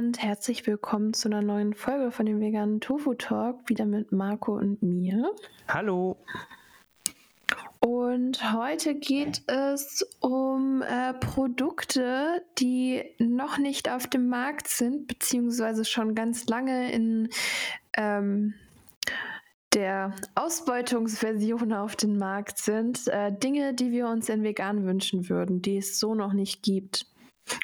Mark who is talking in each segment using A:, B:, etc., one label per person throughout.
A: und herzlich willkommen zu einer neuen Folge von dem veganen Tofu Talk, wieder mit Marco und mir.
B: Hallo.
A: Und heute geht es um äh, Produkte, die noch nicht auf dem Markt sind, beziehungsweise schon ganz lange in ähm, der Ausbeutungsversion auf dem Markt sind. Äh, Dinge, die wir uns in vegan wünschen würden, die es so noch nicht gibt.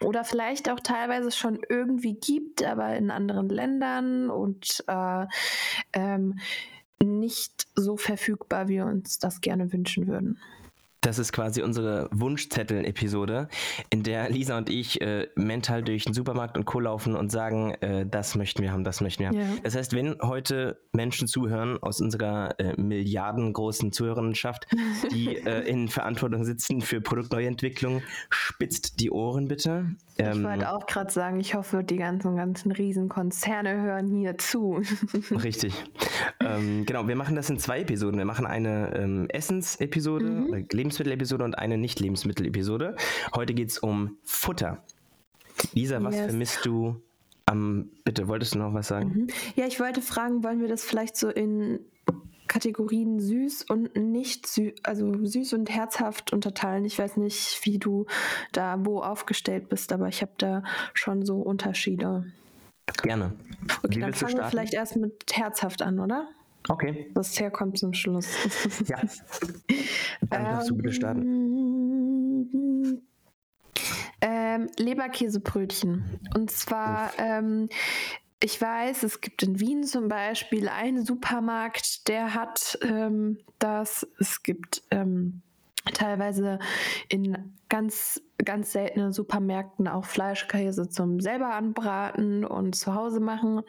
A: Oder vielleicht auch teilweise schon irgendwie gibt, aber in anderen Ländern und äh, ähm, nicht so verfügbar, wie wir uns das gerne wünschen würden.
B: Das ist quasi unsere Wunschzettel-Episode, in der Lisa und ich äh, mental durch den Supermarkt und Co. laufen und sagen, äh, das möchten wir haben, das möchten wir haben. Ja. Das heißt, wenn heute Menschen zuhören aus unserer äh, milliardengroßen Zuhörerinnenschaft, die äh, in Verantwortung sitzen für Produktneuentwicklung, spitzt die Ohren bitte.
A: Ähm, ich wollte auch gerade sagen, ich hoffe, die ganzen, ganzen Riesenkonzerne hören hier zu.
B: Richtig. Ähm, genau, wir machen das in zwei Episoden. Wir machen eine ähm, Essens-Episode, mhm. Lebens Lebensmittel-Episode und eine Nicht-Lebensmittel-Episode. Heute geht es um Futter. Lisa, was yes. vermisst du am. Bitte, wolltest du noch was sagen? Mhm.
A: Ja, ich wollte fragen, wollen wir das vielleicht so in Kategorien süß und nicht süß, also süß und herzhaft unterteilen. Ich weiß nicht, wie du da wo aufgestellt bist, aber ich habe da schon so Unterschiede.
B: Gerne.
A: Okay, wie dann fangen wir vielleicht erst mit herzhaft an, oder?
B: Okay.
A: Das herkommt zum Schluss.
B: Ja. Dann darfst du bitte starten.
A: Ähm, Leberkäsebrötchen. Und zwar, ähm, ich weiß, es gibt in Wien zum Beispiel einen Supermarkt, der hat ähm, das. Es gibt ähm, teilweise in ganz ganz seltenen Supermärkten auch Fleischkäse zum selber anbraten und zu Hause machen.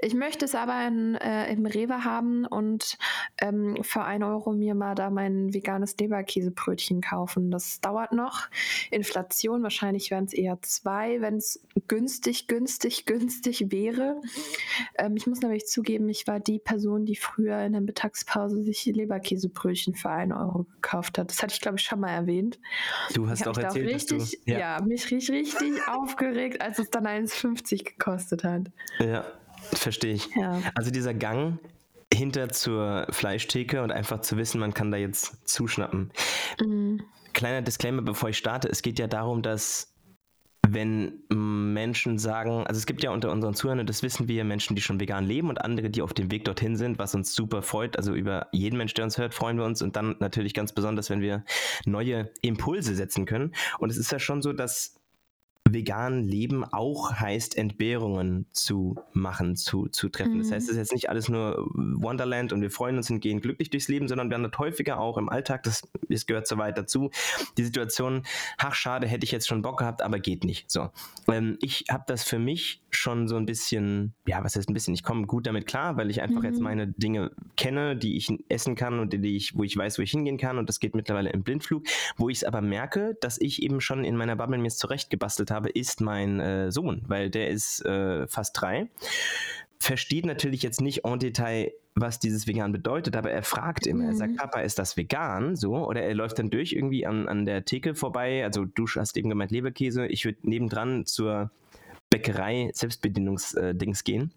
A: Ich möchte es aber in, äh, im Rewe haben und ähm, für ein Euro mir mal da mein veganes Leberkäsebrötchen kaufen. Das dauert noch. Inflation, wahrscheinlich wären es eher zwei, wenn es günstig, günstig, günstig wäre. Ähm, ich muss nämlich zugeben, ich war die Person, die früher in der Mittagspause sich Leberkäsebrötchen für ein Euro gekauft hat. Das hatte ich, glaube ich, schon mal erwähnt.
B: Du hast auch erzählt, dass
A: du richtig, ja. ja, mich richtig, richtig aufgeregt, als es dann 1,50 gekostet hat.
B: Ja, verstehe ich. Ja. Also dieser Gang hinter zur Fleischtheke und einfach zu wissen, man kann da jetzt zuschnappen. Mhm. Kleiner Disclaimer, bevor ich starte. Es geht ja darum, dass wenn Menschen sagen, also es gibt ja unter unseren Zuhörern, das wissen wir, Menschen, die schon vegan leben und andere, die auf dem Weg dorthin sind, was uns super freut. Also über jeden Mensch, der uns hört, freuen wir uns und dann natürlich ganz besonders, wenn wir neue Impulse setzen können. Und es ist ja schon so, dass vegan Leben auch heißt, Entbehrungen zu machen, zu, zu treffen. Mhm. Das heißt, es ist jetzt nicht alles nur Wonderland und wir freuen uns und gehen glücklich durchs Leben, sondern wir haben das häufiger auch im Alltag, das, das gehört so weit dazu, die Situation, ach schade, hätte ich jetzt schon Bock gehabt, aber geht nicht. So. Ähm, ich habe das für mich schon so ein bisschen, ja, was heißt ein bisschen, ich komme gut damit klar, weil ich einfach mhm. jetzt meine Dinge kenne, die ich essen kann und die ich, wo ich weiß, wo ich hingehen kann und das geht mittlerweile im Blindflug, wo ich es aber merke, dass ich eben schon in meiner Bubble mir es zurechtgebastelt habe, habe, ist mein äh, Sohn, weil der ist äh, fast drei. Versteht natürlich jetzt nicht en Detail, was dieses vegan bedeutet, aber er fragt immer, mhm. er sagt, mhm. Papa, ist das vegan? So, oder er läuft dann durch irgendwie an, an der Theke vorbei, also du hast eben gemeint Leberkäse, ich würde nebendran zur Bäckerei Selbstbedienungsdings äh, gehen.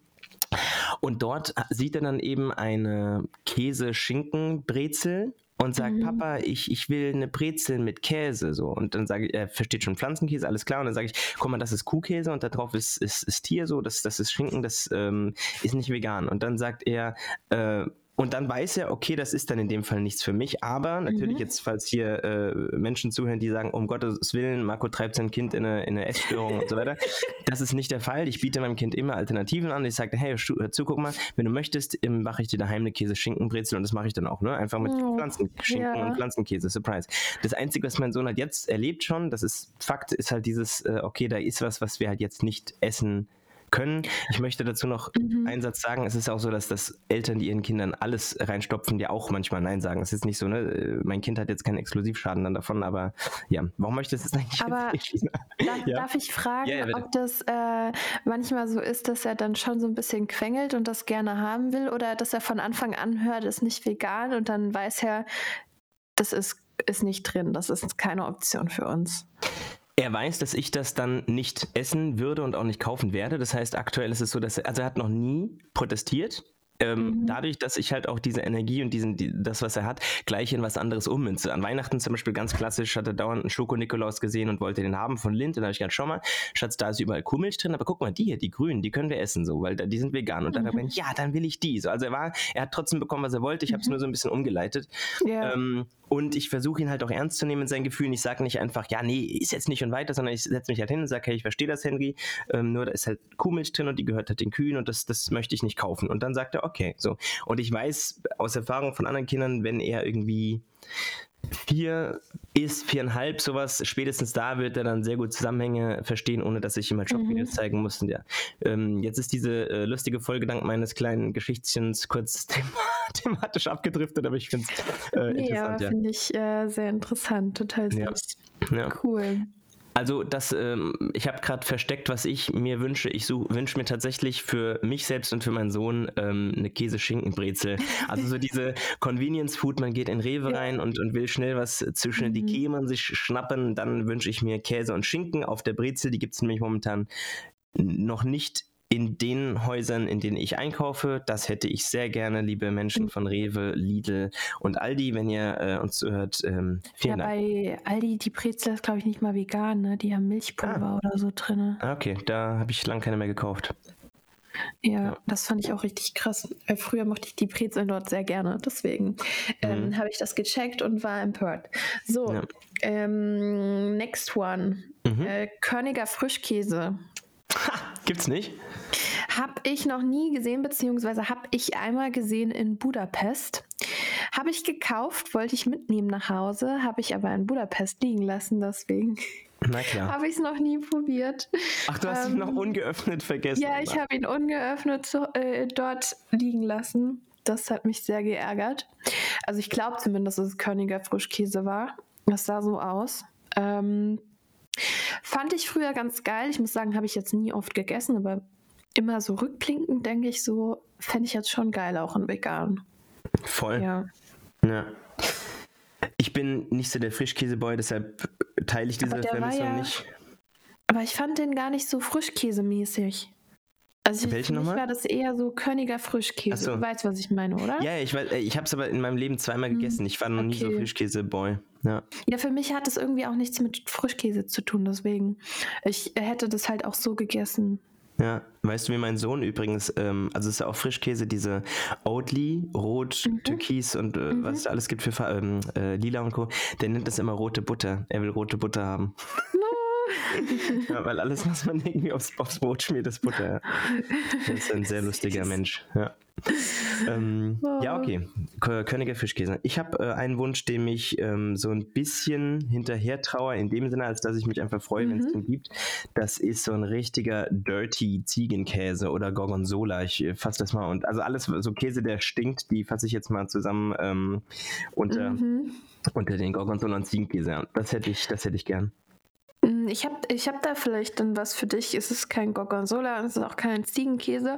B: Und dort sieht er dann eben eine Käse-Schinken-Brezel und sagt, mhm. Papa, ich, ich will eine Brezel mit Käse. So. Und dann sage ich, er versteht schon Pflanzenkäse, alles klar. Und dann sage ich, guck mal, das ist Kuhkäse und da drauf ist, ist, ist Tier so, das, das ist Schinken, das ähm, ist nicht vegan. Und dann sagt er, äh, und dann weiß er, okay, das ist dann in dem Fall nichts für mich. Aber natürlich mhm. jetzt, falls hier äh, Menschen zuhören, die sagen, um Gottes Willen, Marco treibt sein Kind in eine, in eine Essstörung und so weiter. Das ist nicht der Fall. Ich biete meinem Kind immer Alternativen an. Ich sage, hey, hör zu, guck mal, wenn du möchtest, mache ich dir daheim eine Käse-Schinkenbrezel und das mache ich dann auch, ne? Einfach mit oh, Pflanzenschinken ja. und Pflanzenkäse. Surprise. Das Einzige, was mein Sohn hat jetzt erlebt schon, das ist Fakt, ist halt dieses, äh, okay, da ist was, was wir halt jetzt nicht essen können. Ich möchte dazu noch mhm. einen Satz sagen. Es ist auch so, dass das Eltern, die ihren Kindern alles reinstopfen, die auch manchmal Nein sagen. Es ist nicht so, ne? Äh, mein Kind hat jetzt keinen Exklusivschaden dann davon, aber ja, warum möchtest du es eigentlich
A: aber darf, ja? darf ich fragen, ja, ja, ob das äh, manchmal so ist, dass er dann schon so ein bisschen quengelt und das gerne haben will oder dass er von Anfang an hört, ist nicht vegan und dann weiß er, das ist, ist nicht drin, das ist keine Option für uns.
B: Er weiß, dass ich das dann nicht essen würde und auch nicht kaufen werde. Das heißt, aktuell ist es so, dass er, also er hat noch nie protestiert. Ähm, mhm. Dadurch, dass ich halt auch diese Energie und diesen, die, das, was er hat, gleich in was anderes ummünze. An Weihnachten zum Beispiel ganz klassisch hat er dauernd einen Schoko-Nikolaus gesehen und wollte den haben von Lind. Und da habe ich gesagt, schau mal, Schatz, da ist überall Kuhmilch drin, aber guck mal, die hier, die grünen, die können wir essen, so, weil die sind vegan. Und dann mhm. habe ich, ja, dann will ich die. So, also er war, er hat trotzdem bekommen, was er wollte. Ich habe es mhm. nur so ein bisschen umgeleitet. Ja. Ähm, und ich versuche ihn halt auch ernst zu nehmen in seinen Gefühlen. Ich sage nicht einfach, ja, nee, ist jetzt nicht und weiter, sondern ich setze mich halt hin und sage, hey, ich verstehe das, Henry. Ähm, nur da ist halt Kuhmilch drin und die gehört halt den Kühen und das, das möchte ich nicht kaufen. Und dann sagt er, okay, so. Und ich weiß aus Erfahrung von anderen Kindern, wenn er irgendwie vier ist, viereinhalb, sowas, spätestens da wird er dann sehr gut Zusammenhänge verstehen, ohne dass ich ihm halt Shop-Videos mhm. zeigen muss. Ja. Ähm, jetzt ist diese äh, lustige Folge dank meines kleinen Geschichtchens kurz thema thematisch abgedriftet, aber ich finde es äh, interessant.
A: Ja, finde ich äh, sehr interessant, total süß. Ja. Ja. Cool.
B: Also das, ähm, ich habe gerade versteckt, was ich mir wünsche. Ich wünsche mir tatsächlich für mich selbst und für meinen Sohn ähm, eine Käse-Schinken-Brezel. Also so diese Convenience-Food, man geht in Rewe ja. rein und, und will schnell was zwischen mhm. die Kämen sich schnappen. Dann wünsche ich mir Käse und Schinken auf der Brezel. Die gibt es nämlich momentan noch nicht in den Häusern, in denen ich einkaufe. Das hätte ich sehr gerne, liebe Menschen von Rewe, Lidl und Aldi, wenn ihr äh, uns zuhört. Ähm, vielen ja, Dank.
A: bei Aldi, die Brezel ist, glaube ich, nicht mal vegan, ne? Die haben Milchpulver ah. oder so drin.
B: Ah, okay, da habe ich lange keine mehr gekauft.
A: Ja, ja, das fand ich auch richtig krass. Früher mochte ich die Brezeln dort sehr gerne, deswegen ähm, mhm. habe ich das gecheckt und war empört. So, ja. ähm, next one. Mhm. Äh, Körniger Frischkäse.
B: Ha, gibt's nicht?
A: Habe ich noch nie gesehen, beziehungsweise habe ich einmal gesehen in Budapest. Habe ich gekauft, wollte ich mitnehmen nach Hause, habe ich aber in Budapest liegen lassen, deswegen. Na klar. Habe ich es noch nie probiert.
B: Ach, du hast ähm, ihn noch ungeöffnet vergessen.
A: Ja, ich habe ihn ungeöffnet so, äh, dort liegen lassen. Das hat mich sehr geärgert. Also ich glaube zumindest, dass es Körniger Frischkäse war. Das sah so aus. Ähm, Fand ich früher ganz geil. Ich muss sagen, habe ich jetzt nie oft gegessen, aber immer so rückblickend denke ich so, fände ich jetzt schon geil, auch in vegan.
B: Voll. Ja. ja. Ich bin nicht so der Frischkäseboy, deshalb teile ich diese Vermissung ja, nicht.
A: Aber ich fand den gar nicht so frischkäsemäßig. Also ich, Welche mich war das eher so Körniger Frischkäse. So. Du weißt, was ich meine, oder?
B: Ja, ich, ich habe es aber in meinem Leben zweimal hm. gegessen. Ich war noch okay. nie so Frischkäse-Boy. Ja.
A: ja, für mich hat es irgendwie auch nichts mit Frischkäse zu tun, deswegen. Ich hätte das halt auch so gegessen.
B: Ja, weißt du, wie mein Sohn übrigens, ähm, also es ist ja auch Frischkäse, diese Oatly, Rot, mhm. Türkis und äh, mhm. was es da alles gibt für ähm, äh, Lila und Co., der nennt das immer rote Butter. Er will rote Butter haben. Ja, weil alles, was man irgendwie aufs, aufs Brot schmiert, ist Butter. Das ist ein sehr lustiger Mensch. Ja, ähm, oh. ja okay. Königer Fischkäse. Ich habe äh, einen Wunsch, dem ich ähm, so ein bisschen hinterher traue, in dem Sinne, als dass ich mich einfach freue, mhm. wenn es den gibt. Das ist so ein richtiger Dirty Ziegenkäse oder Gorgonzola. Ich äh, fasse das mal und also alles so Käse, der stinkt, die fasse ich jetzt mal zusammen ähm, unter, mhm. unter den Gorgonzola und Ziegenkäse. Das hätte ich, das hätte ich gern.
A: Hm, ich habe ich hab da vielleicht dann was für dich. Es ist kein Gorgonzola, es ist auch kein Ziegenkäse,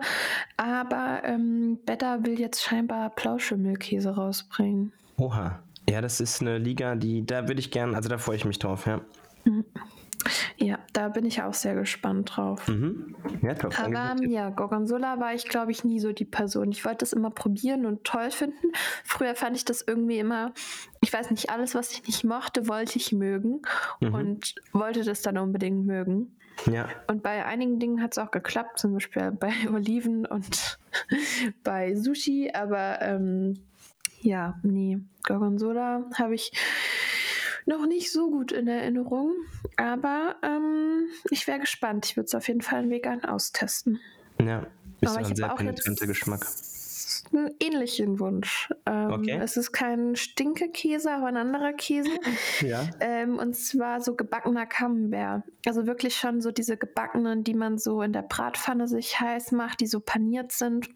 A: aber ähm, Betta will jetzt scheinbar Plauschemilchkäse rausbringen.
B: Oha. Ja, das ist eine Liga, die, da würde ich gern, also da freue ich mich drauf, ja. Mhm.
A: Ja, da bin ich auch sehr gespannt drauf. Mhm. Ja, top. Aber ja, Gorgonzola war ich, glaube ich, nie so die Person. Ich wollte das immer probieren und toll finden. Früher fand ich das irgendwie immer, ich weiß nicht, alles, was ich nicht mochte, wollte ich mögen mhm. und wollte das dann unbedingt mögen. Ja. Und bei einigen Dingen hat es auch geklappt, zum Beispiel bei Oliven und bei Sushi, aber ähm, ja, nee, Gorgonzola habe ich noch nicht so gut in Erinnerung, aber ähm, ich wäre gespannt. Ich würde es auf jeden Fall vegan austesten.
B: Ja, ist aber ein sehr penetranter Geschmack
A: einen ähnlichen Wunsch. Ähm, okay. Es ist kein Stinkekäse, aber ein anderer Käse. ja. Ähm, und zwar so gebackener Camembert. Also wirklich schon so diese gebackenen, die man so in der Bratpfanne sich heiß macht, die so paniert sind.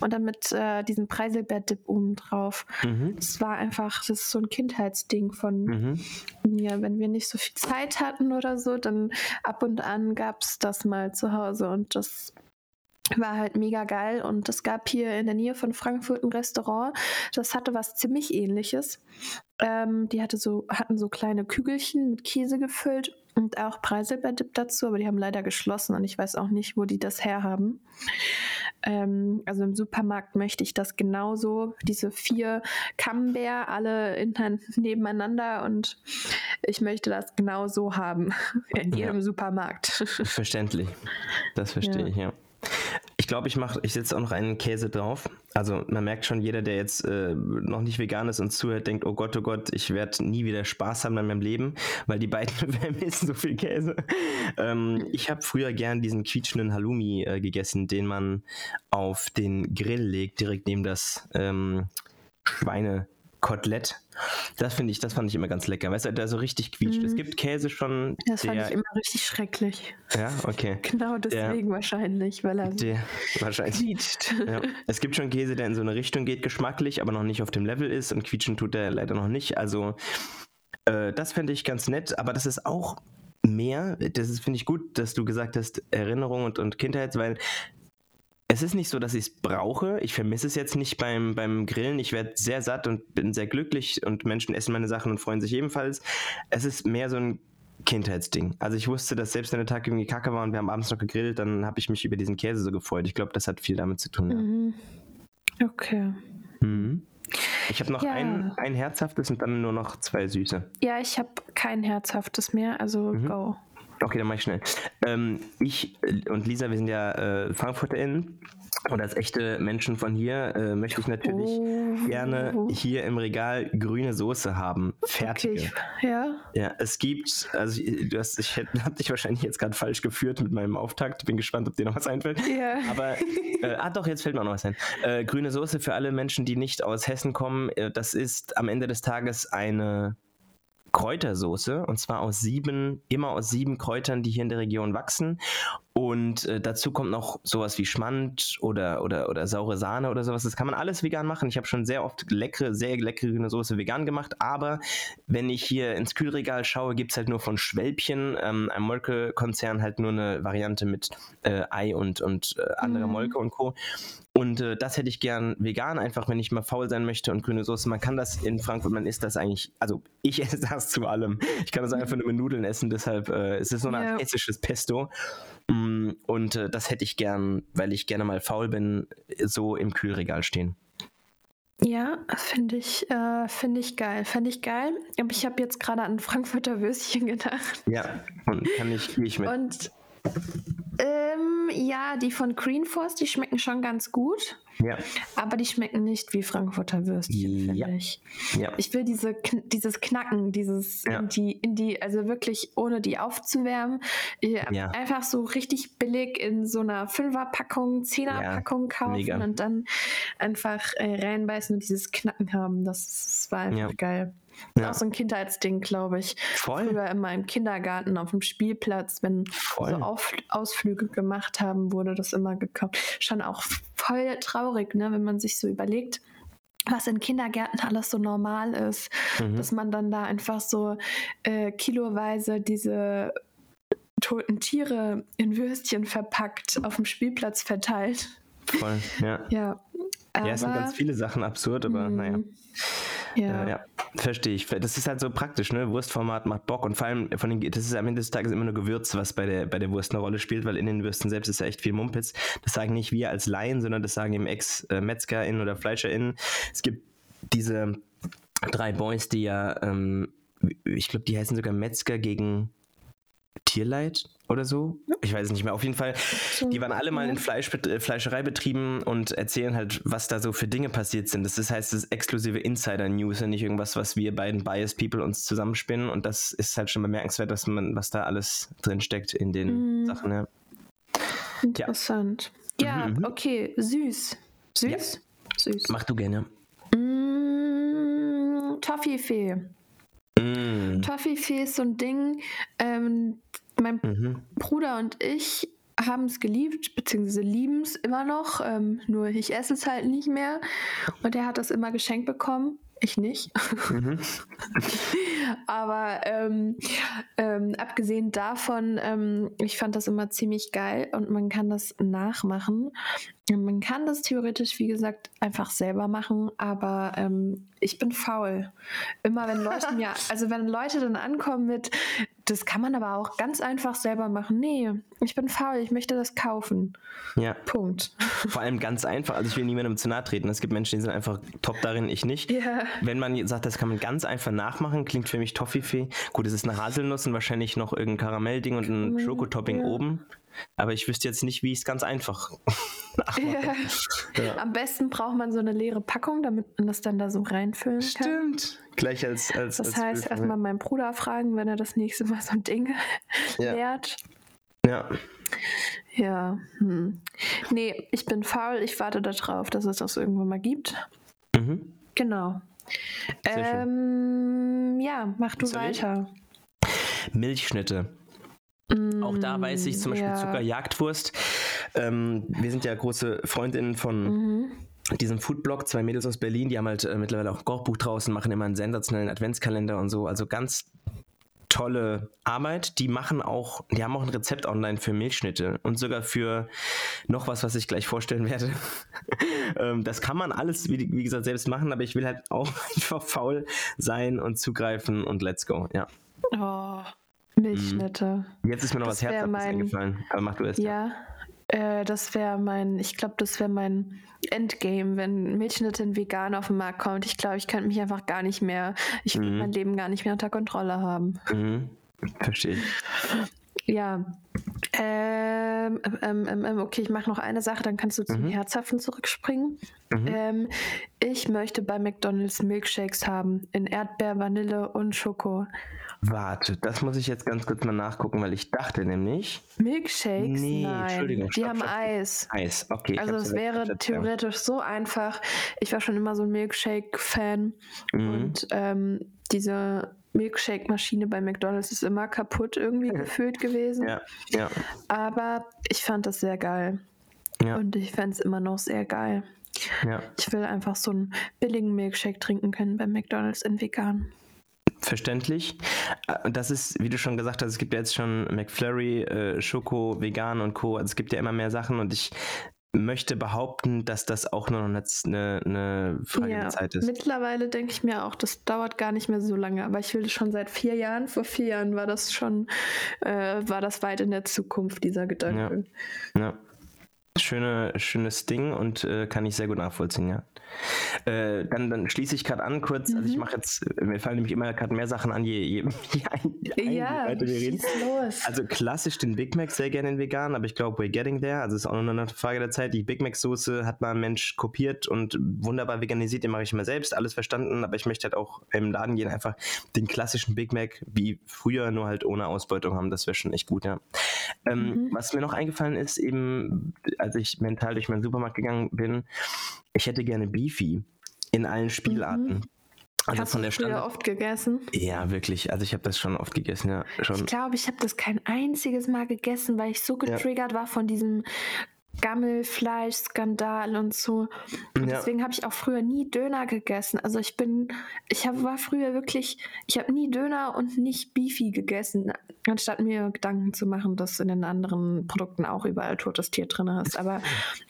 A: Und dann mit äh, diesem Preiselbeer-Dip oben drauf. Mhm. Das war einfach, das ist so ein Kindheitsding von mhm. mir. Wenn wir nicht so viel Zeit hatten oder so, dann ab und an gab es das mal zu Hause und das war halt mega geil und es gab hier in der Nähe von Frankfurt ein Restaurant, das hatte was ziemlich ähnliches. Ähm, die hatte so, hatten so kleine Kügelchen mit Käse gefüllt und auch Preiselbeerdip dazu, aber die haben leider geschlossen und ich weiß auch nicht, wo die das herhaben. Ähm, also im Supermarkt möchte ich das genauso, diese vier Camembert alle in, nebeneinander und ich möchte das genauso haben in jedem ja. Supermarkt.
B: Verständlich. Das verstehe ja. ich, ja. Ich glaube, ich mache, ich setze auch noch einen Käse drauf. Also man merkt schon, jeder, der jetzt äh, noch nicht vegan ist und zuhört, denkt, oh Gott, oh Gott, ich werde nie wieder Spaß haben in meinem Leben, weil die beiden vermissen so viel Käse. Ähm, ich habe früher gern diesen quietschenden Halloumi äh, gegessen, den man auf den Grill legt, direkt neben das ähm, Schweine. Kotelett. Das finde ich, das fand ich immer ganz lecker. Weißt du, der so richtig quietscht. Mm. Es mhm. gibt Käse schon.
A: Das der, fand ich immer richtig schrecklich.
B: Ja, okay.
A: Genau deswegen der, wahrscheinlich, weil er der, wahrscheinlich. quietscht.
B: Ja. Es gibt schon Käse, der in so eine Richtung geht, geschmacklich, aber noch nicht auf dem Level ist und quietschen tut er leider noch nicht. Also, äh, das fände ich ganz nett, aber das ist auch mehr, das finde ich gut, dass du gesagt hast, Erinnerung und, und Kindheit, weil es ist nicht so, dass ich es brauche. Ich vermisse es jetzt nicht beim, beim Grillen. Ich werde sehr satt und bin sehr glücklich und Menschen essen meine Sachen und freuen sich ebenfalls. Es ist mehr so ein Kindheitsding. Also ich wusste, dass selbst wenn der Tag irgendwie kacke war und wir haben abends noch gegrillt, dann habe ich mich über diesen Käse so gefreut. Ich glaube, das hat viel damit zu tun. Ja. Mhm.
A: Okay.
B: Mhm. Ich habe noch ja. ein, ein herzhaftes und dann nur noch zwei süße.
A: Ja, ich habe kein herzhaftes mehr, also mhm. go.
B: Okay, dann mach ich schnell. Ähm, ich und Lisa, wir sind ja äh, FrankfurterInnen. Und als echte Menschen von hier äh, möchte ich natürlich oh. gerne hier im Regal grüne Soße haben. Fertige. Okay.
A: Ja.
B: Ja, es gibt, also du hast, ich habe dich wahrscheinlich jetzt gerade falsch geführt mit meinem Auftakt. Bin gespannt, ob dir noch was einfällt. Ja. Aber, äh, ah doch, jetzt fällt mir auch noch was ein. Äh, grüne Soße für alle Menschen, die nicht aus Hessen kommen, äh, das ist am Ende des Tages eine Kräutersoße und zwar aus sieben, immer aus sieben Kräutern, die hier in der Region wachsen. Und äh, dazu kommt noch sowas wie Schmand oder, oder, oder saure Sahne oder sowas. Das kann man alles vegan machen. Ich habe schon sehr oft leckere, sehr leckere grüne Soße vegan gemacht. Aber wenn ich hier ins Kühlregal schaue, gibt es halt nur von Schwälbchen, ähm, einem Molke-Konzern, halt nur eine Variante mit äh, Ei und, und äh, anderer mhm. Molke und Co. Und äh, das hätte ich gern vegan, einfach wenn ich mal faul sein möchte und grüne Soße. Man kann das in Frankfurt, man isst das eigentlich, also ich esse das zu allem. Ich kann das einfach nur mit Nudeln essen, deshalb äh, es ist so eine Art hessisches Pesto. Mm, und äh, das hätte ich gern, weil ich gerne mal faul bin, so im Kühlregal stehen.
A: Ja, finde ich, äh, finde ich geil. Fände ich geil. Aber ich habe jetzt gerade an Frankfurter Würstchen gedacht.
B: Ja, und kann ich nicht mit.
A: Und ähm, ja, die von Green Force, die schmecken schon ganz gut.
B: Ja.
A: Aber die schmecken nicht wie Frankfurter Würstchen, finde ja. ich. Ja. Ich will diese, dieses Knacken, dieses ja. in, die, in die, also wirklich ohne die aufzuwärmen, einfach so richtig billig in so einer Fünferpackung, Zehnerpackung kaufen Mega. und dann einfach äh, reinbeißen und dieses Knacken haben. Das, das war einfach geil. Ja. Auch so ein Kindheitsding, glaube ich.
B: Voll.
A: Früher immer im Kindergarten auf dem Spielplatz, wenn Voll. so Auf Ausflüge gemacht haben, wurde das immer gekauft. Schon auch voll traurig, ne, wenn man sich so überlegt, was in Kindergärten alles so normal ist, mhm. dass man dann da einfach so äh, kiloweise diese toten Tiere in Würstchen verpackt auf dem Spielplatz verteilt.
B: Voll, ja.
A: ja.
B: Aber, ja, es sind ganz viele Sachen absurd, aber mh. naja. Ja. Äh, ja, verstehe ich. Das ist halt so praktisch, ne? Wurstformat macht Bock und vor allem von den, das ist am Ende des Tages immer nur Gewürz, was bei der, bei der Wurst eine Rolle spielt, weil in den Würsten selbst ist ja echt viel Mumpitz. Das sagen nicht wir als Laien, sondern das sagen eben Ex-MetzgerInnen oder FleischerInnen. Es gibt diese drei Boys, die ja, ähm, ich glaube, die heißen sogar Metzger gegen Tierleid oder so. Ich weiß es nicht mehr. Auf jeden Fall, die waren alle mal in Fleisch, äh, Fleischereibetrieben und erzählen halt, was da so für Dinge passiert sind. Das ist, heißt, das ist exklusive Insider-News und nicht irgendwas, was wir beiden Biased People uns zusammenspinnen. Und das ist halt schon bemerkenswert, dass man, was da alles drin steckt in den mhm. Sachen. Ja.
A: Interessant. Ja, mhm. okay, süß. Süß? Ja.
B: Süß. Mach du gerne.
A: Mm, Toffifee. Mm. Toffifee ist so ein Ding, ähm, mein mhm. Bruder und ich haben es geliebt, beziehungsweise lieben es immer noch, ähm, nur ich esse es halt nicht mehr. Und er hat das immer geschenkt bekommen. Ich nicht. Mhm. Aber ähm, ähm, abgesehen davon, ähm, ich fand das immer ziemlich geil und man kann das nachmachen. Man kann das theoretisch, wie gesagt, einfach selber machen, aber ähm, ich bin faul. Immer wenn Leute mir, also wenn Leute dann ankommen mit, das kann man aber auch ganz einfach selber machen. Nee, ich bin faul, ich möchte das kaufen.
B: Ja.
A: Punkt.
B: Vor allem ganz einfach. Also ich will niemandem zu nahe treten. Es gibt Menschen, die sind einfach top darin, ich nicht. Ja. Wenn man sagt, das kann man ganz einfach nachmachen, klingt für mich Toffifee. Gut, es ist eine Haselnuss und wahrscheinlich noch irgendein Karamellding und ein Schokotopping ja. oben. Aber ich wüsste jetzt nicht, wie ich es ganz einfach
A: ja. ja. Am besten braucht man so eine leere Packung, damit man das dann da so reinfüllen
B: kann. Stimmt. Gleich als. als
A: das als heißt, erstmal meinen Bruder fragen, wenn er das nächste Mal so ein Ding ja. lehrt.
B: Ja.
A: Ja. Hm. Nee, ich bin faul. Ich warte darauf, dass es das irgendwann mal gibt. Mhm. Genau. Ähm, ja, mach du Soll weiter.
B: Milchschnitte. Mm, Auch da weiß ich zum Beispiel ja. Zuckerjagdwurst. Ähm, wir sind ja große Freundinnen von mhm. diesem Foodblog, zwei Mädels aus Berlin, die haben halt äh, mittlerweile auch ein Kochbuch draußen, machen immer einen sensationellen Adventskalender und so. Also ganz tolle Arbeit. Die machen auch, die haben auch ein Rezept online für Milchschnitte und sogar für noch was, was ich gleich vorstellen werde. ähm, das kann man alles, wie, wie, gesagt, selbst machen, aber ich will halt auch einfach faul sein und zugreifen und let's go, ja.
A: Oh, Milchschnitte.
B: Jetzt ist mir noch das was Herzhaftes mein... eingefallen, aber mach du es.
A: Ja, äh, das wäre mein, ich glaube, das wäre mein Endgame, wenn Milchschnitte in vegan auf den Markt kommt. Ich glaube, ich könnte mich einfach gar nicht mehr, ich würde mhm. mein Leben gar nicht mehr unter Kontrolle haben.
B: Mhm. Verstehe.
A: Ja. Ähm, ähm, ähm, ähm okay, ich mache noch eine Sache, dann kannst du zum mhm. Herzhaften zurückspringen. Mhm. Ähm, ich möchte bei McDonalds Milkshakes haben in Erdbeer, Vanille und Schoko.
B: Warte, das muss ich jetzt ganz kurz mal nachgucken, weil ich dachte nämlich.
A: Milkshakes? Nee, Nein. Entschuldigung. Die stopp, haben stopp, Eis.
B: Eis, okay.
A: Also es wäre theoretisch so einfach. Ich war schon immer so ein Milkshake-Fan mhm. und ähm, diese Milkshake-Maschine bei McDonalds ist immer kaputt irgendwie gefühlt gewesen.
B: Ja, ja.
A: Aber ich fand das sehr geil. Ja. Und ich fände es immer noch sehr geil.
B: Ja.
A: Ich will einfach so einen billigen Milkshake trinken können bei McDonalds in vegan
B: verständlich. Äh, das ist, wie du schon gesagt hast, es gibt ja jetzt schon McFlurry, äh, Schoko, Vegan und Co. Also es gibt ja immer mehr Sachen und ich möchte behaupten, dass das auch nur noch eine, eine Frage ja, der Zeit ist.
A: Mittlerweile denke ich mir auch, das dauert gar nicht mehr so lange, aber ich will schon seit vier Jahren. Vor vier Jahren war das schon, äh, war das weit in der Zukunft, dieser Gedanke.
B: Ja. ja. Schöne, schönes Ding und äh, kann ich sehr gut nachvollziehen, ja. Äh, dann, dann schließe ich gerade an kurz. Mhm. Also ich mhm. mache jetzt, mir fallen nämlich immer gerade mehr Sachen an, je, je, je, ein,
A: je ja, weiter wir reden. Los.
B: Also klassisch den Big Mac sehr gerne in vegan, aber ich glaube, we're getting there. Also ist auch nur eine Frage der Zeit. Die Big Mac Soße hat mal ein Mensch kopiert und wunderbar veganisiert, den mache ich immer selbst, alles verstanden, aber ich möchte halt auch im Laden gehen, einfach den klassischen Big Mac wie früher, nur halt ohne Ausbeutung haben. Das wäre schon echt gut, ja. Ähm, mhm. Was mir noch eingefallen ist, eben, als ich mental durch meinen Supermarkt gegangen bin, ich hätte gerne Beefy in allen Spielarten. Mhm.
A: Also Hast von der du früher oft gegessen?
B: Ja, wirklich. Also ich habe das schon oft gegessen, ja. Schon.
A: Ich glaube, ich habe das kein einziges Mal gegessen, weil ich so getriggert ja. war von diesem Gammelfleisch-Skandal und so. Und ja. deswegen habe ich auch früher nie Döner gegessen. Also ich bin, ich hab, war früher wirklich, ich habe nie Döner und nicht Beefy gegessen, anstatt mir Gedanken zu machen, dass in den anderen Produkten auch überall totes Tier drin ist. Aber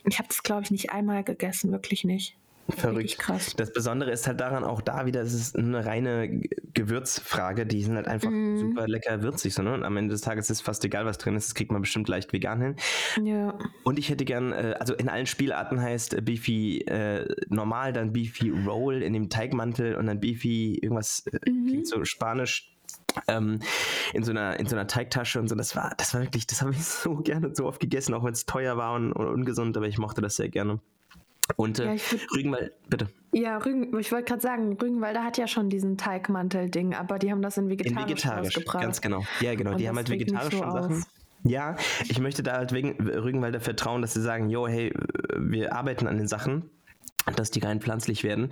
A: ich habe das, glaube ich, nicht einmal gegessen, wirklich nicht.
B: Verrückt. Krass. Das Besondere ist halt daran auch da wieder, es ist eine reine Gewürzfrage. Die sind halt einfach mm. super lecker würzig. So, ne? Und am Ende des Tages ist fast egal, was drin ist. Das kriegt man bestimmt leicht vegan hin.
A: Ja.
B: Und ich hätte gern, äh, also in allen Spielarten heißt Beefy äh, normal, dann Beefy Roll in dem Teigmantel und dann Beefy irgendwas, äh, mhm. klingt so spanisch, ähm, in so einer in so einer Teigtasche und so. Das war das war wirklich, das habe ich so gerne so oft gegessen, auch wenn es teuer war und, und, ungesund, aber ich mochte das sehr gerne. Und äh, ja, Rügenwald, bitte.
A: Ja, Rügen, ich wollte gerade sagen, Rügenwalder hat ja schon diesen Teigmantel-Ding, aber die haben das in vegetarisch, in vegetarisch.
B: Ganz genau. Ja, genau. Und die haben halt vegetarische so Sachen. Ja, ich möchte da halt wegen Rügenwalder vertrauen, dass sie sagen, jo, hey, wir arbeiten an den Sachen dass die rein pflanzlich werden.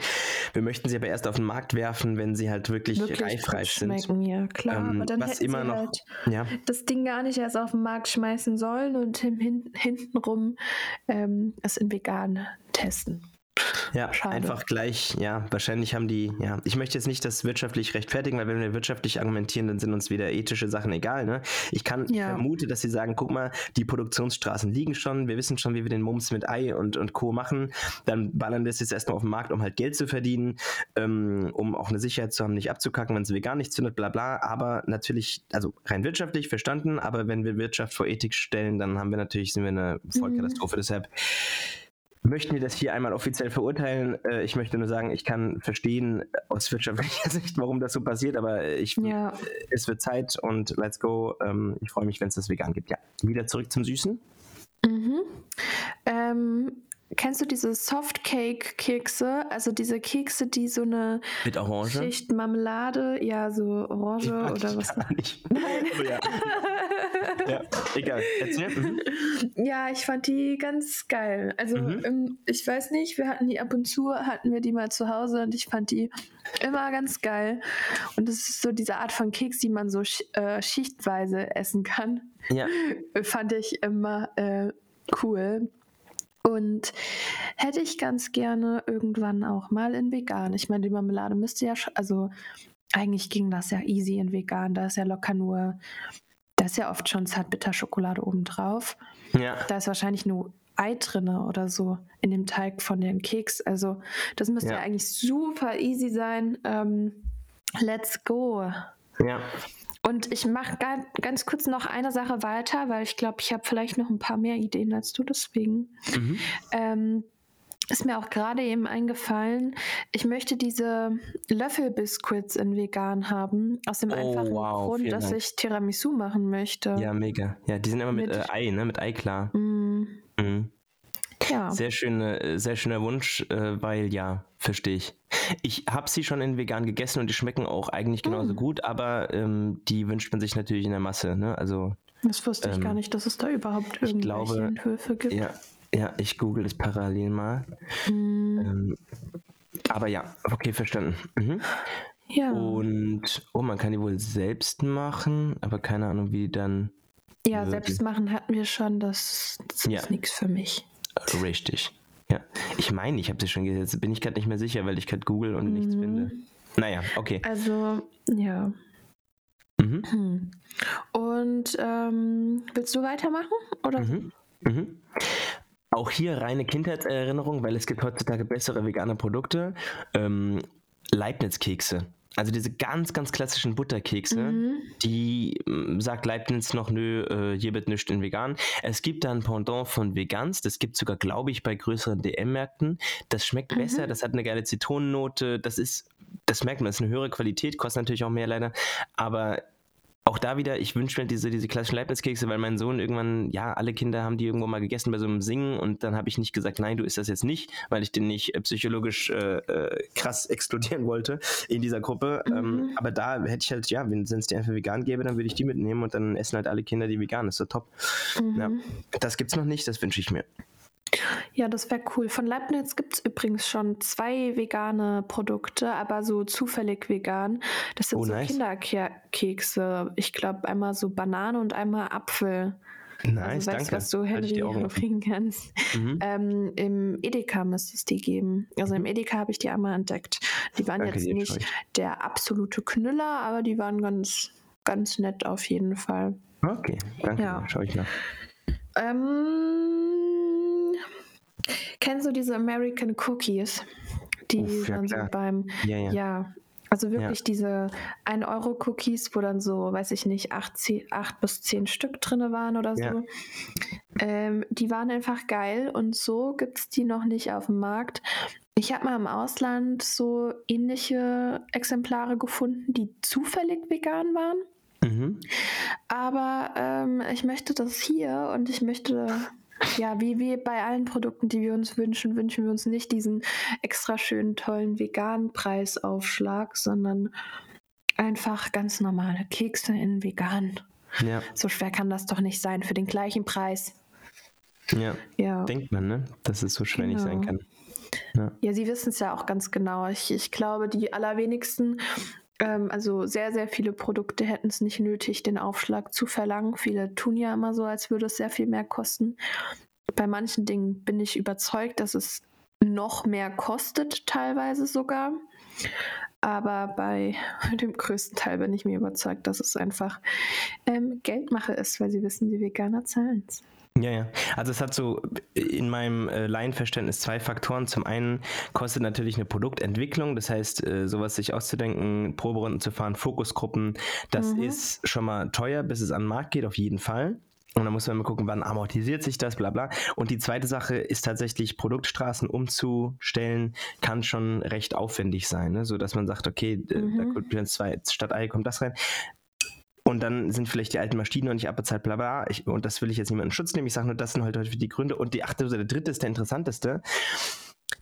B: Wir möchten sie aber erst auf den Markt werfen, wenn sie halt wirklich, wirklich reifreif sind.
A: Ja, klar. Ähm, dann was immer noch, halt ja. das Ding gar nicht erst auf den Markt schmeißen sollen und hin, hintenrum ähm, es in vegan testen.
B: Ja, Schade. einfach gleich, ja, wahrscheinlich haben die, ja, ich möchte jetzt nicht das wirtschaftlich rechtfertigen, weil wenn wir wirtschaftlich argumentieren, dann sind uns wieder ethische Sachen egal, ne? Ich kann, ja. vermute, dass sie sagen, guck mal, die Produktionsstraßen liegen schon, wir wissen schon, wie wir den Mums mit Ei und, und Co. machen, dann ballern wir es jetzt erstmal auf den Markt, um halt Geld zu verdienen, ähm, um auch eine Sicherheit zu haben, nicht abzukacken, wenn es vegan nicht zündet, bla bla, aber natürlich, also rein wirtschaftlich verstanden, aber wenn wir Wirtschaft vor Ethik stellen, dann haben wir natürlich, sind wir eine Vollkatastrophe, mhm. deshalb möchten wir das hier einmal offiziell verurteilen. Äh, ich möchte nur sagen, ich kann verstehen aus wirtschaftlicher Sicht, warum das so passiert, aber ich, ja. es wird Zeit und let's go. Ähm, ich freue mich, wenn es das vegan gibt. Ja, wieder zurück zum Süßen.
A: Mhm. Ähm, Kennst du diese Softcake-Kekse? Also diese Kekse, die so eine
B: Mit Orange?
A: Schicht Marmelade, ja, so Orange oder was?
B: Gar nicht. oh, ja. ja, egal. Erzähl. Mhm.
A: Ja, ich fand die ganz geil. Also mhm. im, ich weiß nicht, wir hatten die ab und zu, hatten wir die mal zu Hause und ich fand die immer ganz geil. Und das ist so diese Art von Keks, die man so äh, schichtweise essen kann. Ja. Fand ich immer äh, cool. Und hätte ich ganz gerne irgendwann auch mal in vegan. Ich meine, die Marmelade müsste ja, also eigentlich ging das ja easy in vegan. Da ist ja locker nur, da ist ja oft schon Zartbitterschokolade obendrauf. Ja. Da ist wahrscheinlich nur Ei drinne oder so in dem Teig von dem Keks. Also das müsste ja, ja eigentlich super easy sein. Ähm, let's go.
B: Ja.
A: Und ich mache ganz kurz noch eine Sache weiter, weil ich glaube, ich habe vielleicht noch ein paar mehr Ideen als du, deswegen. Mhm. Ähm, ist mir auch gerade eben eingefallen, ich möchte diese Löffelbiscuits in vegan haben, aus dem oh, einfachen wow, Grund, dass Dank. ich Tiramisu machen möchte.
B: Ja, mega. Ja, die sind immer mit, mit äh, Ei, ne? Mit Ei klar. Mm. Mhm. Ja. Sehr, schöne, äh, sehr schöner Wunsch, äh, weil ja, verstehe ich. Ich habe sie schon in vegan gegessen und die schmecken auch eigentlich genauso mm. gut, aber ähm, die wünscht man sich natürlich in der Masse. Ne? Also,
A: das wusste ich ähm, gar nicht, dass es da überhaupt irgendwelche glaube, Entwürfe gibt.
B: Ja, ja, ich google das parallel mal. Mm. Ähm, aber ja, okay, verstanden. Mhm. Ja. Und, oh, man kann die wohl selbst machen, aber keine Ahnung, wie dann.
A: Ja, selbst machen hatten wir schon, das, das ja. ist nichts für mich.
B: Richtig. Ja. Ich meine, ich habe sie schon gesetzt. Bin ich gerade nicht mehr sicher, weil ich gerade google und mhm. nichts finde. Naja, okay.
A: Also, ja. Mhm. Hm. Und ähm, willst du weitermachen? Oder? Mhm. Mhm.
B: Auch hier reine Kindheitserinnerung, weil es gibt heutzutage bessere vegane Produkte. Ähm, Leibniz-Kekse. Also diese ganz, ganz klassischen Butterkekse, mhm. die mm, sagt Leibniz noch, nö, äh, hier wird nichts in vegan. Es gibt da ein Pendant von Vegans, das gibt es sogar, glaube ich, bei größeren DM-Märkten. Das schmeckt mhm. besser, das hat eine geile Zitronennote, das ist, das merkt man, das ist eine höhere Qualität, kostet natürlich auch mehr leider, aber auch da wieder, ich wünsche mir diese, diese klassischen Leibniz-Kekse, weil mein Sohn irgendwann, ja, alle Kinder haben die irgendwo mal gegessen bei so einem Singen und dann habe ich nicht gesagt, nein, du isst das jetzt nicht, weil ich den nicht äh, psychologisch äh, äh, krass explodieren wollte in dieser Gruppe. Mhm. Ähm, aber da hätte ich halt, ja, wenn es die einfach vegan gäbe, dann würde ich die mitnehmen und dann essen halt alle Kinder die vegan. Das ist so top. Mhm. Ja, das gibt's noch nicht, das wünsche ich mir.
A: Ja, das wäre cool. Von Leibniz gibt es übrigens schon zwei vegane Produkte, aber so zufällig vegan. Das sind oh, so nice. Kinderkekse. Ich glaube, einmal so Banane und einmal Apfel.
B: Nice,
A: also, weißt, was du Handy kriegen kannst. Mhm. Ähm, Im Edeka müsste es die geben. Also im. Edeka habe ich die einmal entdeckt. Die waren danke jetzt nicht der absolute Knüller, aber die waren ganz, ganz nett auf jeden Fall.
B: Okay, danke. Ja. Schau ich nach.
A: Ähm, Kennst du diese American Cookies? Die Uff, ja, dann so beim, ja, ja. ja also wirklich ja. diese 1-Euro-Cookies, wo dann so, weiß ich nicht, 8, 10, 8 bis 10 Stück drin waren oder so. Ja. Ähm, die waren einfach geil und so gibt es die noch nicht auf dem Markt. Ich habe mal im Ausland so ähnliche Exemplare gefunden, die zufällig vegan waren. Mhm. Aber ähm, ich möchte das hier und ich möchte ja, wie, wie bei allen Produkten, die wir uns wünschen, wünschen wir uns nicht diesen extra schönen, tollen veganen Preisaufschlag, sondern einfach ganz normale Kekse in vegan. Ja. So schwer kann das doch nicht sein für den gleichen Preis.
B: Ja. ja. Denkt man, ne? Dass es so schwer genau. nicht sein genau. kann.
A: Ja, ja sie wissen es ja auch ganz genau. Ich, ich glaube, die allerwenigsten ähm, also sehr, sehr viele Produkte hätten es nicht nötig, den Aufschlag zu verlangen. Viele tun ja immer so, als würde es sehr viel mehr kosten. Bei manchen Dingen bin ich überzeugt, dass es noch mehr kostet, teilweise sogar. Aber bei dem größten Teil bin ich mir überzeugt, dass es einfach ähm, Geldmache ist, weil sie wissen, die Veganer zahlen es.
B: Ja, ja. Also es hat so in meinem äh, Laienverständnis zwei Faktoren. Zum einen kostet natürlich eine Produktentwicklung, das heißt, äh, sowas sich auszudenken, Proberunden zu fahren, Fokusgruppen, das mhm. ist schon mal teuer, bis es an den Markt geht, auf jeden Fall. Und dann muss man mal gucken, wann amortisiert sich das, bla bla. Und die zweite Sache ist tatsächlich, Produktstraßen umzustellen, kann schon recht aufwendig sein, ne? so dass man sagt, okay, mhm. da kommt zwei statt Ei kommt das rein. Und dann sind vielleicht die alten Maschinen noch nicht abbezahlt, bla bla. Ich, und das will ich jetzt niemanden in Schutz nehmen. Ich sage nur, das sind halt heute die Gründe. Und die achte oder der dritte ist der interessanteste.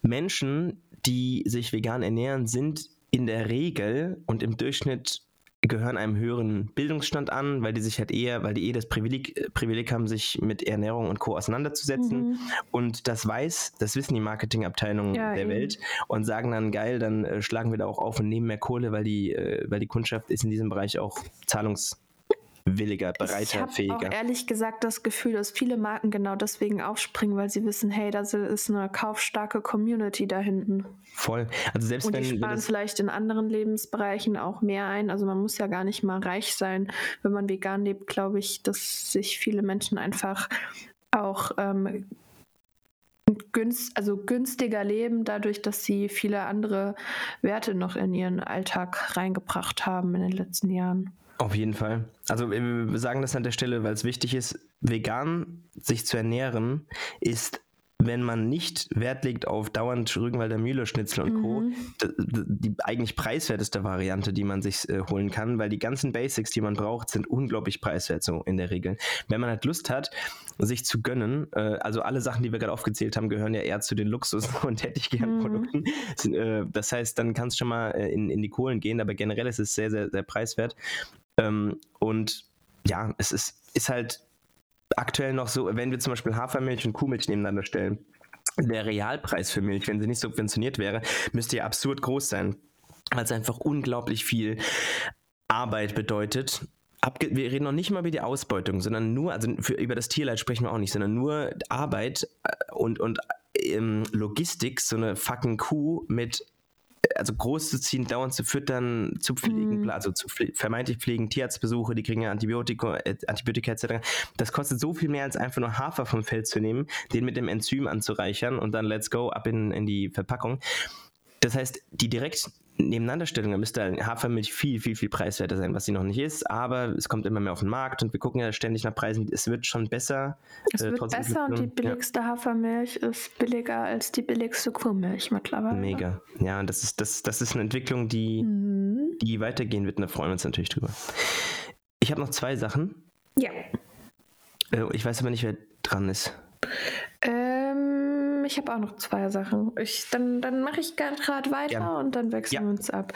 B: Menschen, die sich vegan ernähren, sind in der Regel und im Durchschnitt gehören einem höheren Bildungsstand an, weil die sich halt eher, weil die eh das Privileg, äh, Privileg haben, sich mit Ernährung und Co. auseinanderzusetzen. Mhm. Und das weiß, das wissen die Marketingabteilungen ja, der eben. Welt und sagen dann, geil, dann äh, schlagen wir da auch auf und nehmen mehr Kohle, weil die, äh, weil die Kundschaft ist in diesem Bereich auch zahlungs williger, bereiter, ich fähiger. Ich
A: habe ehrlich gesagt das Gefühl, dass viele Marken genau deswegen aufspringen, weil sie wissen, hey, da ist eine kaufstarke Community da hinten.
B: Voll. Also selbst
A: Und
B: wenn
A: die sparen vielleicht in anderen Lebensbereichen auch mehr ein. Also man muss ja gar nicht mal reich sein, wenn man vegan lebt. Glaube ich, dass sich viele Menschen einfach auch ähm, günst, also günstiger leben, dadurch, dass sie viele andere Werte noch in ihren Alltag reingebracht haben in den letzten Jahren.
B: Auf jeden Fall. Also wir sagen das an der Stelle, weil es wichtig ist, vegan sich zu ernähren, ist wenn man nicht Wert legt auf dauernd Rügenwalder Mühle, Schnitzel und Co., mhm. die, die, eigentlich preiswerteste Variante, die man sich äh, holen kann, weil die ganzen Basics, die man braucht, sind unglaublich preiswert so in der Regel. Wenn man halt Lust hat, sich zu gönnen, äh, also alle Sachen, die wir gerade aufgezählt haben, gehören ja eher zu den Luxus- und hätte ich gern Produkten. Mhm. Äh, das heißt, dann kann es schon mal äh, in, in die Kohlen gehen, aber generell ist es sehr, sehr, sehr preiswert. Ähm, und ja, es ist, ist halt aktuell noch so, wenn wir zum Beispiel Hafermilch und Kuhmilch nebeneinander stellen, der Realpreis für Milch, wenn sie nicht subventioniert wäre, müsste ja absurd groß sein, weil es einfach unglaublich viel Arbeit bedeutet. Abge wir reden noch nicht mal über die Ausbeutung, sondern nur, also für, über das Tierleid sprechen wir auch nicht, sondern nur Arbeit äh, und, und ähm, Logistik, so eine fucking Kuh mit also groß zu ziehen, dauernd zu füttern, zu pflegen, mhm. also zu pfle vermeintlich pflegen, Tierarztbesuche, die kriegen ja Antibiotika, äh, Antibiotika etc. Das kostet so viel mehr, als einfach nur Hafer vom Feld zu nehmen, den mit dem Enzym anzureichern und dann let's go ab in, in die Verpackung. Das heißt, die direkt Nebeneinanderstellung, da müsste Hafermilch viel, viel, viel preiswerter sein, was sie noch nicht ist, aber es kommt immer mehr auf den Markt und wir gucken ja ständig nach Preisen. Es wird schon besser.
A: Es äh, wird besser und die billigste ja. Hafermilch ist billiger als die billigste Kuhmilch mittlerweile.
B: Mega. Ja, und das ist, das, das ist eine Entwicklung, die, mhm. die weitergehen wird und da freuen wir uns natürlich drüber. Ich habe noch zwei Sachen.
A: Ja.
B: Äh, ich weiß aber nicht, wer dran ist.
A: Ich habe auch noch zwei Sachen. Ich, dann dann mache ich gerade weiter ja. und dann wechseln ja. wir uns ab.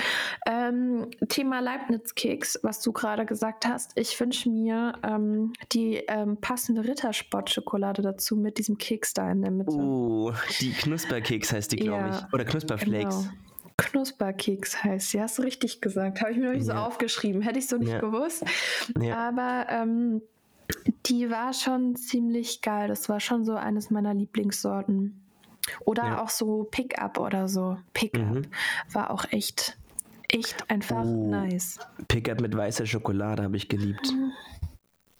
A: Ähm, Thema Leibniz-Keks, was du gerade gesagt hast. Ich wünsche mir ähm, die ähm, passende Rittersport-Schokolade dazu mit diesem Keks da in der Mitte.
B: Oh, die Knusperkeks heißt die, glaube ja, ich. Oder Knusperflakes. Genau.
A: Knusperkeks heißt sie. Hast du richtig gesagt. Habe ich mir noch nicht so aufgeschrieben. Hätte ich so nicht gewusst. Aber ähm, die war schon ziemlich geil. Das war schon so eines meiner Lieblingssorten. Oder ja. auch so Pickup oder so. Pickup mhm. war auch echt, echt einfach oh, nice.
B: Pickup mit weißer Schokolade habe ich geliebt.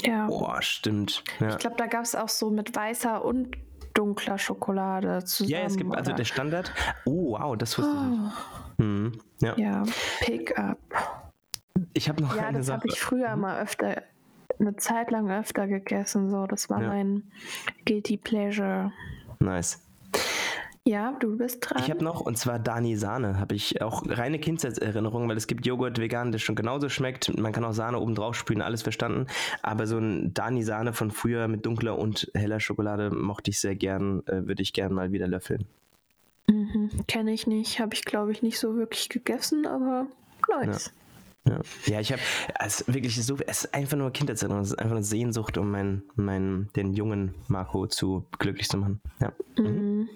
A: Ja.
B: Boah, stimmt. Ja.
A: Ich glaube, da gab es auch so mit weißer und dunkler Schokolade zusammen.
B: Ja, es gibt also oder? also der Standard. Oh, wow, das wusste oh. ich nicht. Hm, ja.
A: ja, Pickup.
B: Ich habe noch
A: ja,
B: eine
A: das
B: Sache.
A: habe ich früher mal öfter eine Zeit lang öfter gegessen. So, das war ja. mein Guilty Pleasure.
B: Nice.
A: Ja, du bist dran.
B: Ich habe noch, und zwar Dani Sahne, habe ich auch reine Kindheitserinnerungen, weil es gibt Joghurt vegan, der schon genauso schmeckt. Man kann auch Sahne oben drauf spülen, alles verstanden. Aber so ein Dani Sahne von früher mit dunkler und heller Schokolade mochte ich sehr gern, äh, würde ich gern mal wieder löffeln.
A: Mhm, Kenne ich nicht, habe ich glaube ich nicht so wirklich gegessen, aber nice.
B: Ja. Ja, ja ich habe es wirklich so, es ist einfach nur Kindheitserinnerung, es ist einfach eine Sehnsucht, um meinen, meinen, den jungen Marco zu glücklich zu machen. Ja.
A: Mhm.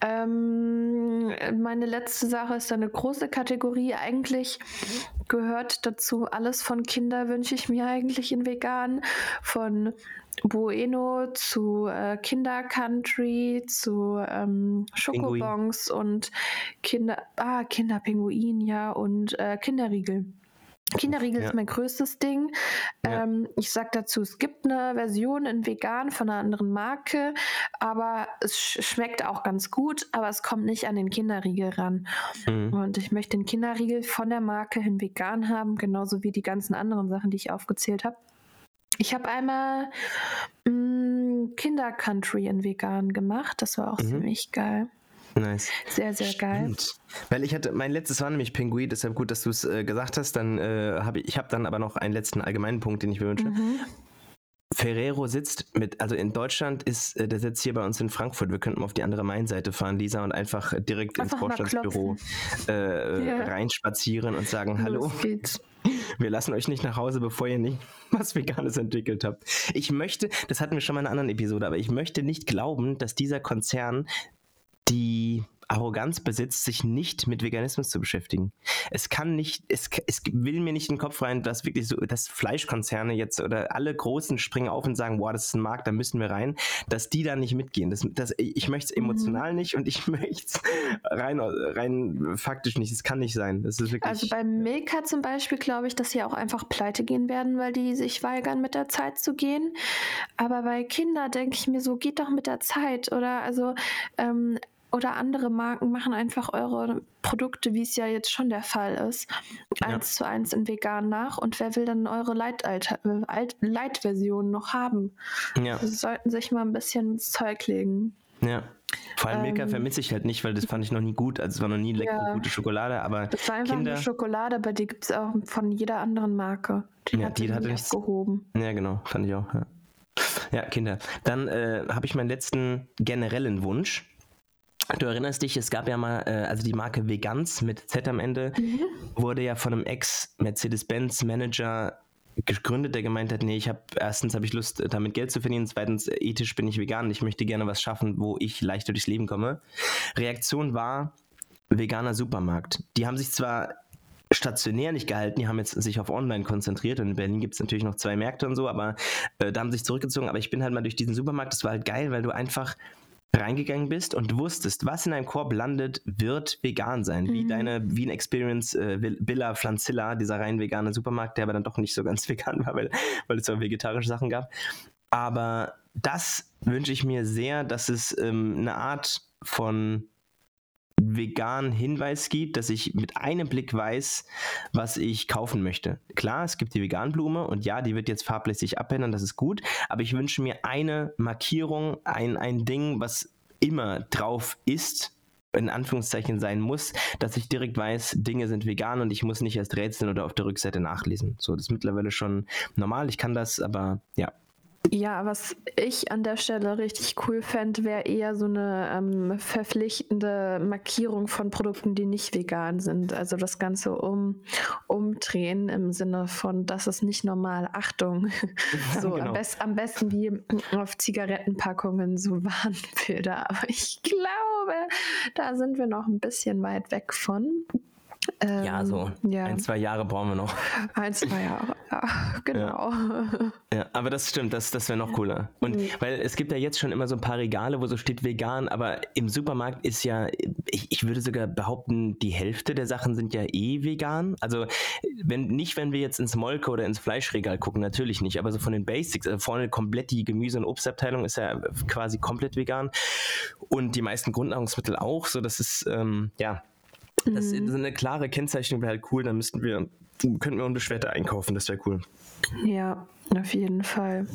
A: Ähm, meine letzte Sache ist eine große Kategorie. Eigentlich gehört dazu alles von Kinder wünsche ich mir eigentlich in vegan. Von Bueno zu äh, Kinder Country zu ähm, Schokobons und Kinder, ah, Kinderpinguin, ja, und äh, Kinderriegel. Kinderriegel ja. ist mein größtes Ding. Ja. Ähm, ich sag dazu, es gibt eine Version in vegan von einer anderen Marke, aber es sch schmeckt auch ganz gut, aber es kommt nicht an den Kinderriegel ran. Mhm. Und ich möchte den Kinderriegel von der Marke in vegan haben, genauso wie die ganzen anderen Sachen, die ich aufgezählt habe. Ich habe einmal mm, Kinder Country in vegan gemacht, das war auch mhm. ziemlich geil.
B: Nice.
A: Sehr, sehr geil. Stimmt.
B: Weil ich hatte, mein letztes war nämlich Pinguin, deshalb gut, dass du es äh, gesagt hast. Dann äh, habe ich, ich habe dann aber noch einen letzten allgemeinen Punkt, den ich mir wünsche. Mhm. Ferrero sitzt mit, also in Deutschland ist, äh, der sitzt hier bei uns in Frankfurt. Wir könnten auf die andere Mainseite fahren, Lisa, und einfach direkt einfach ins Vorstandsbüro äh, ja. reinspazieren und sagen, hallo. Wir lassen euch nicht nach Hause, bevor ihr nicht was Veganes entwickelt habt. Ich möchte, das hatten wir schon mal in einer anderen Episode, aber ich möchte nicht glauben, dass dieser Konzern die Arroganz besitzt, sich nicht mit Veganismus zu beschäftigen. Es kann nicht, es, es will mir nicht in den Kopf rein, dass wirklich so, dass Fleischkonzerne jetzt oder alle Großen springen auf und sagen, wow, das ist ein Markt, da müssen wir rein, dass die da nicht mitgehen. Das, das, ich möchte es mhm. emotional mhm. nicht und ich möchte es rein, rein faktisch nicht. Es kann nicht sein. Das ist wirklich,
A: also bei Milka zum Beispiel glaube ich, dass sie auch einfach pleite gehen werden, weil die sich weigern, mit der Zeit zu gehen. Aber bei Kindern denke ich mir so, geht doch mit der Zeit. Oder also ähm, oder andere Marken machen einfach eure Produkte, wie es ja jetzt schon der Fall ist, ja. eins zu eins in vegan nach. Und wer will dann eure Light-Version noch haben? Ja. Sie sollten sich mal ein bisschen ins Zeug legen.
B: Ja. Vor allem Milka ähm, vermisse ich halt nicht, weil das fand ich noch nie gut. Also es war noch nie leckere, ja. gute Schokolade, aber.
A: Es war einfach Kinder, eine Schokolade, aber die gibt es auch von jeder anderen Marke.
B: Die ja, hat die hatte nichts gehoben. Ja, genau, fand ich auch. Ja, ja Kinder. Dann äh, habe ich meinen letzten generellen Wunsch. Du erinnerst dich, es gab ja mal, äh, also die Marke Vegans mit Z am Ende, mhm. wurde ja von einem Ex-Mercedes-Benz-Manager gegründet, der gemeint hat, nee, ich habe erstens habe ich Lust, damit Geld zu verdienen, zweitens ethisch bin ich vegan, ich möchte gerne was schaffen, wo ich leichter durchs Leben komme. Reaktion war veganer Supermarkt. Die haben sich zwar stationär nicht gehalten, die haben jetzt sich auf Online konzentriert und in Berlin gibt es natürlich noch zwei Märkte und so, aber äh, da haben sich zurückgezogen, aber ich bin halt mal durch diesen Supermarkt, das war halt geil, weil du einfach reingegangen bist und wusstest, was in deinem Korb landet, wird vegan sein. Mhm. Wie deine, wie ein Experience äh, Villa Flanzilla, dieser rein vegane Supermarkt, der aber dann doch nicht so ganz vegan war, weil, weil es auch vegetarische Sachen gab. Aber das wünsche ich mir sehr, dass es ähm, eine Art von veganen Hinweis gibt, dass ich mit einem Blick weiß, was ich kaufen möchte. Klar, es gibt die Veganblume und ja, die wird jetzt farblich abändern, das ist gut, aber ich wünsche mir eine Markierung, ein, ein Ding, was immer drauf ist, in Anführungszeichen sein muss, dass ich direkt weiß, Dinge sind vegan und ich muss nicht erst rätseln oder auf der Rückseite nachlesen. So, das ist mittlerweile schon normal. Ich kann das, aber ja,
A: ja, was ich an der Stelle richtig cool fände, wäre eher so eine ähm, verpflichtende Markierung von Produkten, die nicht vegan sind. Also das Ganze um, umdrehen im Sinne von, das ist nicht normal, Achtung. so genau. am, best, am besten wie auf Zigarettenpackungen so Warnbilder. Aber ich glaube, da sind wir noch ein bisschen weit weg von.
B: Ähm, ja, so ja. ein, zwei Jahre brauchen wir noch.
A: Ein, zwei Jahre, ja, genau.
B: Ja, ja aber das stimmt, das, das wäre noch cooler. Und mhm. weil es gibt ja jetzt schon immer so ein paar Regale, wo so steht vegan, aber im Supermarkt ist ja, ich, ich würde sogar behaupten, die Hälfte der Sachen sind ja eh vegan. Also wenn nicht, wenn wir jetzt ins Molke oder ins Fleischregal gucken, natürlich nicht, aber so von den Basics, also vorne komplett die Gemüse- und Obstabteilung ist ja quasi komplett vegan und die meisten Grundnahrungsmittel auch, so das ist, ähm, ja, das ist mhm. eine klare Kennzeichnung wäre halt cool, dann müssten wir, könnten wir unbeschwerte einkaufen, das wäre cool.
A: Ja, auf jeden Fall.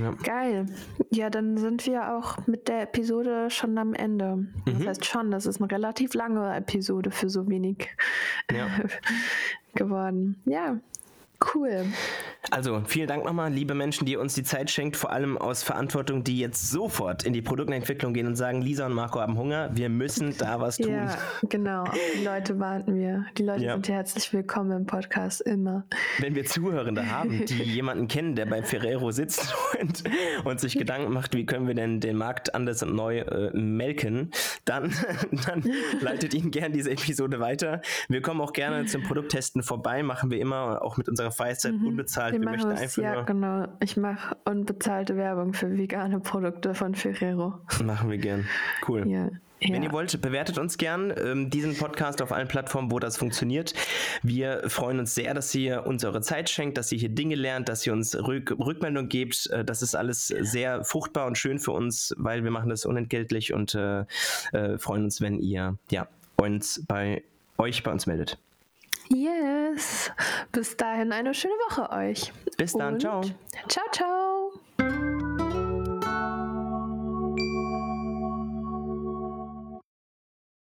A: Ja. Geil. Ja, dann sind wir auch mit der Episode schon am Ende. Mhm. Das heißt schon, das ist eine relativ lange Episode für so wenig ja. geworden. Ja, Cool.
B: Also vielen Dank nochmal, liebe Menschen, die uns die Zeit schenkt, vor allem aus Verantwortung, die jetzt sofort in die Produktentwicklung gehen und sagen, Lisa und Marco haben Hunger, wir müssen da was tun. Ja,
A: genau. Die Leute warten wir. Die Leute ja. sind herzlich willkommen im Podcast immer.
B: Wenn wir Zuhörende haben, die jemanden kennen, der bei Ferrero sitzt und, und sich Gedanken macht, wie können wir denn den Markt anders und neu äh, melken, dann, dann leitet ihnen gerne diese Episode weiter. Wir kommen auch gerne zum Produkttesten vorbei, machen wir immer auch mit unserer Freizeit mhm. unbezahlt
A: wir möchten einfach ja, genau. Ich mache unbezahlte Werbung für vegane Produkte von Ferrero.
B: Machen wir gern. Cool. Ja. Ja. Wenn ihr wollt, bewertet uns gern ähm, diesen Podcast auf allen Plattformen, wo das funktioniert. Wir freuen uns sehr, dass ihr uns eure Zeit schenkt, dass ihr hier Dinge lernt, dass ihr uns Rück Rückmeldung gebt. Äh, das ist alles sehr fruchtbar und schön für uns, weil wir machen das unentgeltlich und äh, äh, freuen uns, wenn ihr ja, uns bei euch bei uns meldet.
A: Yes. Bis dahin eine schöne Woche euch.
B: Bis dann. Und ciao.
A: Ciao, ciao.